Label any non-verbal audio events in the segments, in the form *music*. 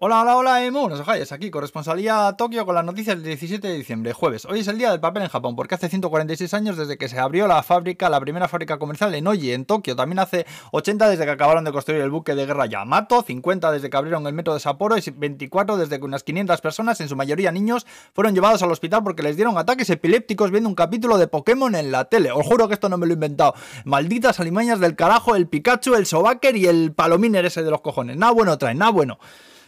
Hola, hola, hola, Emu, nos ojáis aquí, corresponsalía a Tokio con las noticias del 17 de diciembre, jueves. Hoy es el día del papel en Japón, porque hace 146 años desde que se abrió la fábrica, la primera fábrica comercial en Oji, en Tokio. También hace 80 desde que acabaron de construir el buque de guerra Yamato, 50 desde que abrieron el metro de Sapporo y 24 desde que unas 500 personas, en su mayoría niños, fueron llevados al hospital porque les dieron ataques epilépticos viendo un capítulo de Pokémon en la tele. Os juro que esto no me lo he inventado. Malditas alimañas del carajo, el Pikachu, el Sobaker y el Palominer ese de los cojones. Nada bueno traen, nada bueno.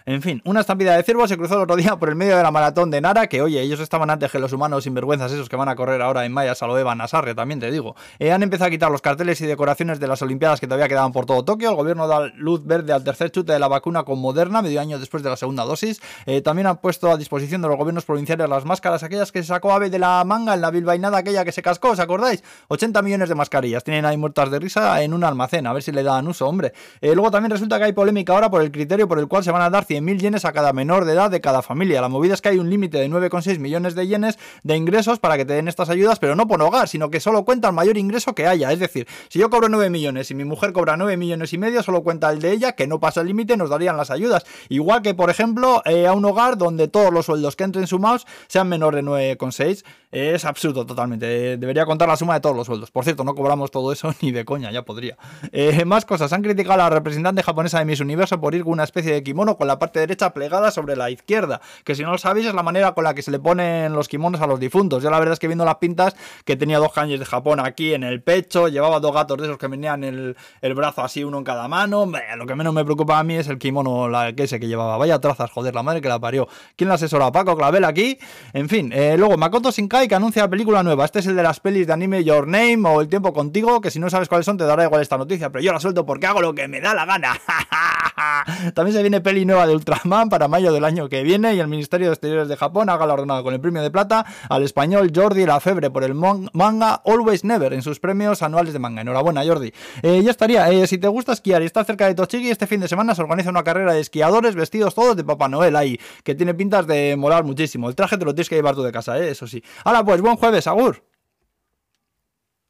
En fin, una estampida de ciervos se cruzó el otro día por el medio de la maratón de Nara, que oye, ellos estaban antes que los humanos sinvergüenzas esos que van a correr ahora en Maya, Saloeva, Nasarre, también te digo. Eh, han empezado a quitar los carteles y decoraciones de las Olimpiadas que todavía quedaban por todo Tokio. El gobierno da luz verde al tercer chute de la vacuna con Moderna, medio año después de la segunda dosis. Eh, también han puesto a disposición de los gobiernos provinciales las máscaras, aquellas que se sacó Ave de la manga en la bilbainada aquella que se cascó, ¿os acordáis? 80 millones de mascarillas. Tienen ahí muertas de risa en un almacén, a ver si le dan uso, hombre. Eh, luego también resulta que hay polémica ahora por el criterio por el cual se van a dar 100.000 yenes a cada menor de edad de cada familia. La movida es que hay un límite de 9,6 millones de yenes de ingresos para que te den estas ayudas, pero no por hogar, sino que solo cuenta el mayor ingreso que haya. Es decir, si yo cobro 9 millones y mi mujer cobra 9 millones y medio, solo cuenta el de ella, que no pasa el límite, nos darían las ayudas. Igual que, por ejemplo, eh, a un hogar donde todos los sueldos que entren sumados sean menor de 9,6. Es absurdo totalmente. Debería contar la suma de todos los sueldos. Por cierto, no cobramos todo eso *laughs* ni de coña, ya podría. Eh, más cosas. Han criticado a la representante japonesa de Miss Universo por ir con una especie de kimono con la parte derecha plegada sobre la izquierda. Que si no lo sabéis es la manera con la que se le ponen los kimonos a los difuntos. Yo la verdad es que viendo las pintas que tenía dos cañes de Japón aquí en el pecho, llevaba dos gatos de esos que venían el, el brazo así, uno en cada mano. lo que menos me preocupa a mí es el kimono la, que ese que llevaba. Vaya trazas, joder, la madre que la parió. ¿Quién la asesora? Paco Clavel aquí. En fin, eh, luego Makoto Shinkai que anuncia la película nueva. Este es el de las pelis de anime Your Name o El tiempo contigo, que si no sabes cuáles son te dará igual esta noticia, pero yo la suelto porque hago lo que me da la gana. *laughs* También se viene peli nueva de Ultraman para mayo del año que viene y el Ministerio de Exteriores de Japón ha galardonado con el premio de plata al español Jordi Lafebre por el manga Always Never en sus premios anuales de manga. Enhorabuena, Jordi. Eh, ya estaría. Eh, si te gusta esquiar y estás cerca de Tochigi, este fin de semana se organiza una carrera de esquiadores vestidos todos de Papá Noel ahí, que tiene pintas de molar muchísimo. El traje te lo tienes que llevar tú de casa, eh, eso sí. Ahora pues, buen jueves, Agur.